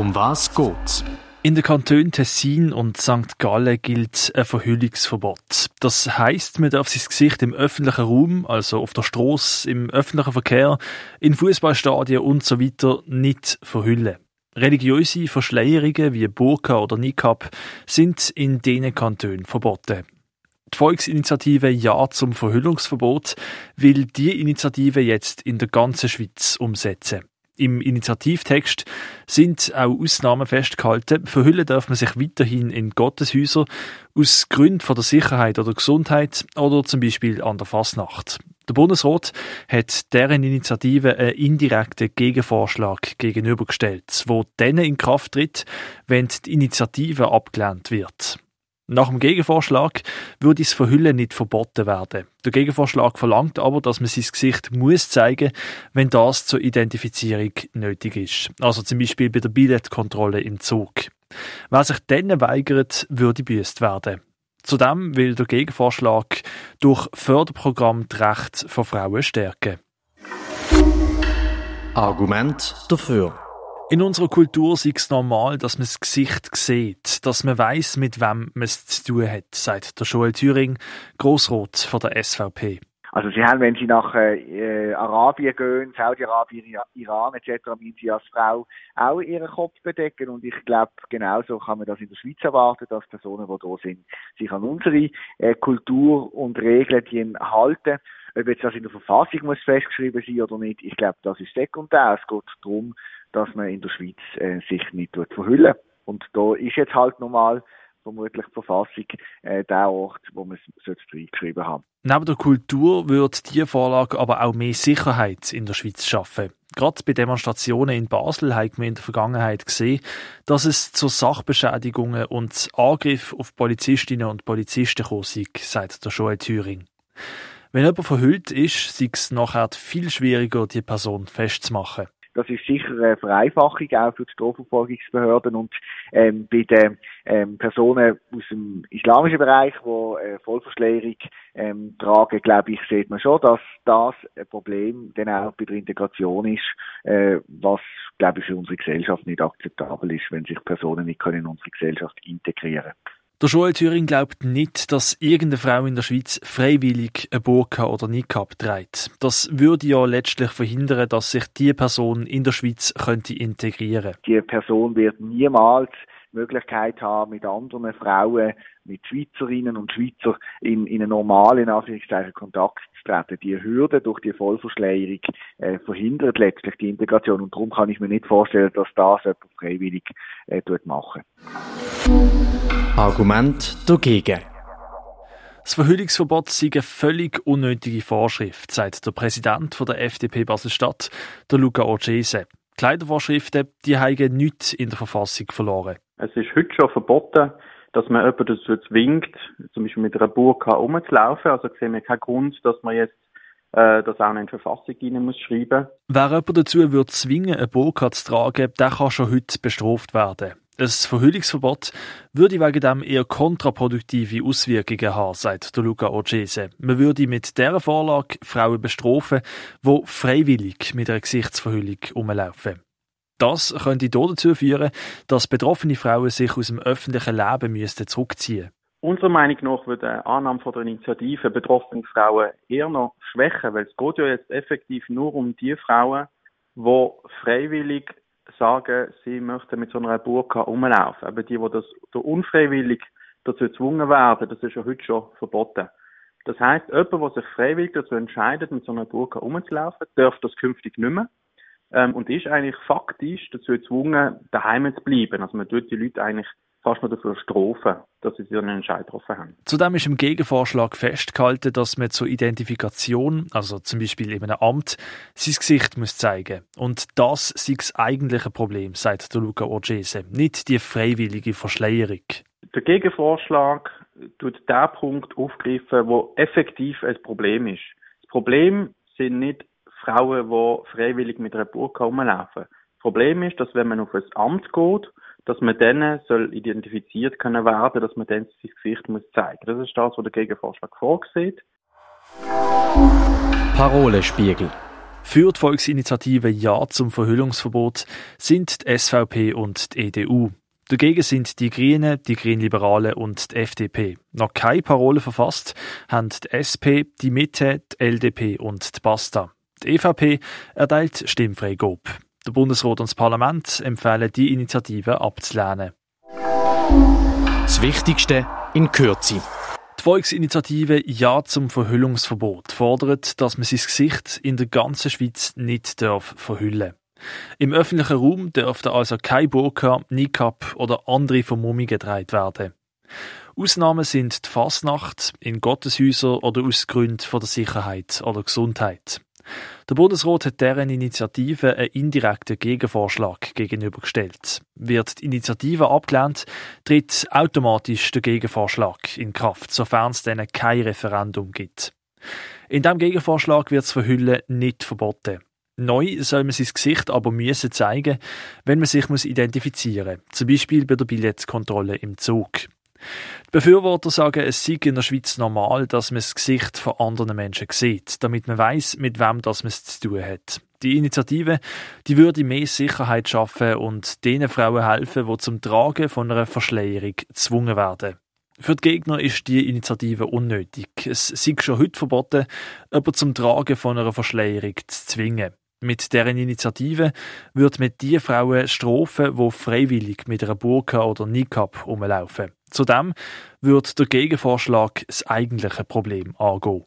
Um was geht's? In den Kantonen Tessin und St. Gallen gilt ein Verhüllungsverbot. Das heißt, man darf sein Gesicht im öffentlichen Raum, also auf der Straße, im öffentlichen Verkehr, in Fußballstadien und so weiter nicht verhüllen. Religiöse Verschleierungen wie Burka oder Niqab sind in diesen Kantonen verboten. Die Volksinitiative Ja zum Verhüllungsverbot will die Initiative jetzt in der ganzen Schweiz umsetzen. Im Initiativtext sind auch Ausnahmen festgehalten. Verhüllen darf man sich weiterhin in Gotteshäuser aus Gründen von der Sicherheit oder Gesundheit oder zum Beispiel an der Fasnacht. Der Bundesrat hat deren Initiative einen indirekten Gegenvorschlag gegenübergestellt, wo dann in Kraft tritt, wenn die Initiative abgelehnt wird. Nach dem Gegenvorschlag würde das Verhüllen nicht verboten werden. Der Gegenvorschlag verlangt aber, dass man sein Gesicht muss zeigen, wenn das zur Identifizierung nötig ist. Also zum Beispiel bei der Billetkontrolle im Zug. Wer sich dann weigert, würde büßt werden. Zudem will der Gegenvorschlag durch Förderprogramm die Rechte von Frauen stärken. Argument dafür. In unserer Kultur ist es normal, dass man das Gesicht sieht, dass man weiß, mit wem man es zu tun hat, sagt der Joel Thüring, Grossrot von der SVP. Also sie haben, wenn sie nach äh, Arabien gehen, Saudi-Arabien, Iran etc., müssen sie als Frau auch ihren Kopf bedecken und ich glaube, genauso kann man das in der Schweiz erwarten, dass Personen, die da sind, sich an unsere äh, Kultur und Regeln halten. Ob jetzt das in der Verfassung muss festgeschrieben sein oder nicht, ich glaube, das ist sekundär. Es geht darum, dass man in der Schweiz äh, sich nicht verhüllen Und da ist jetzt halt normal vermutlich die Verfassung äh, der Ort, wo man es reingeschrieben haben Neben der Kultur wird diese Vorlage aber auch mehr Sicherheit in der Schweiz schaffen. Gerade bei Demonstrationen in Basel haben wir in der Vergangenheit gesehen, dass es zu Sachbeschädigungen und Angriffen auf Polizistinnen und Polizisten gekommen ist, sagt der Joel Thüring. Wenn jemand verhüllt ist, ist es nachher viel schwieriger, die Person festzumachen. Das ist sicher eine Vereinfachung auch für die Strafverfolgungsbehörden und ähm, bei den ähm, Personen aus dem islamischen Bereich, die äh, Vollverschleierung ähm, tragen, glaube ich, sieht man schon, dass das ein Problem dann auch bei der Integration ist, äh, was, glaube ich, für unsere Gesellschaft nicht akzeptabel ist, wenn sich Personen nicht können in unsere Gesellschaft integrieren können. Der Joel Thüring glaubt nicht, dass irgendeine Frau in der Schweiz freiwillig eine Burka oder Niqab trägt. Das würde ja letztlich verhindern, dass sich die Person in der Schweiz könnte integrieren. Die Person wird niemals die Möglichkeit haben, mit anderen Frauen, mit Schweizerinnen und Schweizer in, in einen normalen Anführungszeichen Kontakt zu treten. Die Hürde durch die Vollverschleierung äh, verhindert letztlich die Integration und darum kann ich mir nicht vorstellen, dass das jemand freiwillig äh, machen. Argument dagegen. Das Verhüllungsverbot sei eine völlig unnötige Vorschrift, sagt der Präsident der FDP Basel-Stadt, der Luca Orgese. Kleidervorschriften, die haben nichts in der Verfassung verloren. Es ist heute schon verboten, dass man jemanden dazu zwingt, zum Beispiel mit einer Burka rumzulaufen. Also sehen wir keinen Grund, dass man jetzt äh, das auch in die Verfassung rein muss schreiben. Wer jemanden dazu wird zwingen, eine Burka zu tragen, der kann schon heute bestraft werden. Ein Verhüllungsverbot würde wegen dem eher kontraproduktive Auswirkungen haben, sagt der Luca Orgese. Man würde mit dieser Vorlage Frauen bestrafen, die freiwillig mit einer Gesichtsverhüllung rumlaufen. Das könnte dazu führen, dass betroffene Frauen sich aus dem öffentlichen Leben müssten zurückziehen Unserer Meinung nach würde eine Annahme der Initiative betroffene Frauen eher noch schwächen, weil es geht ja jetzt effektiv nur um die Frauen, die freiwillig sagen, sie möchten mit so einer Burka rumlaufen. Aber die, die das unfreiwillig dazu gezwungen werden, das ist ja heute schon verboten. Das heißt, jemand, der sich freiwillig dazu entscheidet, mit so einer Burka rumzulaufen, darf das künftig nicht mehr. Ähm, und ist eigentlich faktisch dazu gezwungen, daheim zu bleiben. Also man tut die Leute eigentlich fast nur dafür strafen, dass sie einen Entscheid getroffen haben. Zudem ist im Gegenvorschlag festgehalten, dass man zur Identifikation, also zum Beispiel in einem Amt, sein Gesicht muss zeigen Und das sei das eigentliche Problem, sagt der Luca Orgese, nicht die freiwillige Verschleierung. Der Gegenvorschlag tut den Punkt aufgreifen, wo effektiv ein Problem ist. Das Problem sind nicht Frauen, die freiwillig mit einer Burka rumlaufen. Das Problem ist, dass wenn man auf ein Amt geht dass man dann soll identifiziert können werden, dass man dann sein Gesicht muss zeigen. Das ist das, was der Gegenvorschlag vorsieht. Parolespiegel. Für die Volksinitiative Ja zum Verhüllungsverbot sind die SVP und die EDU. Dagegen sind die Grünen, die Grünliberalen und die FDP. Noch keine Parole verfasst haben die SP, die Mitte, die LDP und die Basta. Die EVP erteilt stimmfrei Gob. Der Bundesrat und das Parlament empfehlen die Initiative abzulehnen. Das Wichtigste in Kürze. Die Volksinitiative Ja zum Verhüllungsverbot fordert, dass man sein Gesicht in der ganzen Schweiz nicht darf verhüllen Im öffentlichen Raum dürfte also kein Burka, Niqab oder andere Vermummungen getragen werden. Ausnahmen sind die Fasnacht, in Gotteshäusern oder aus Gründen der Sicherheit oder Gesundheit. Der Bundesrat hat deren Initiative einen indirekten Gegenvorschlag gegenübergestellt. Wird die Initiative abgelehnt, tritt automatisch der Gegenvorschlag in Kraft, sofern es dann kein Referendum gibt. In diesem Gegenvorschlag wird das Verhüllen nicht verboten. Neu soll man sein Gesicht aber müssen zeigen, wenn man sich identifizieren muss, zum Beispiel bei der Billettkontrolle im Zug. Die Befürworter sagen, es sei in der Schweiz normal, dass man das Gesicht von anderen Menschen sieht, damit man weiß, mit wem das man es zu tun hat. Die Initiative, die würde mehr Sicherheit schaffen und den Frauen helfen, die zum Tragen von einer Verschleierung gezwungen werden. Für die Gegner ist die Initiative unnötig. Es sei schon heute verboten, jemanden zum Tragen von einer Verschleierung zu zwingen. Mit deren Initiative wird mit die Frauen strafen, die freiwillig mit einer Burka oder Niqab rumlaufen. Zudem wird der Gegenvorschlag das eigentliche Problem angehen.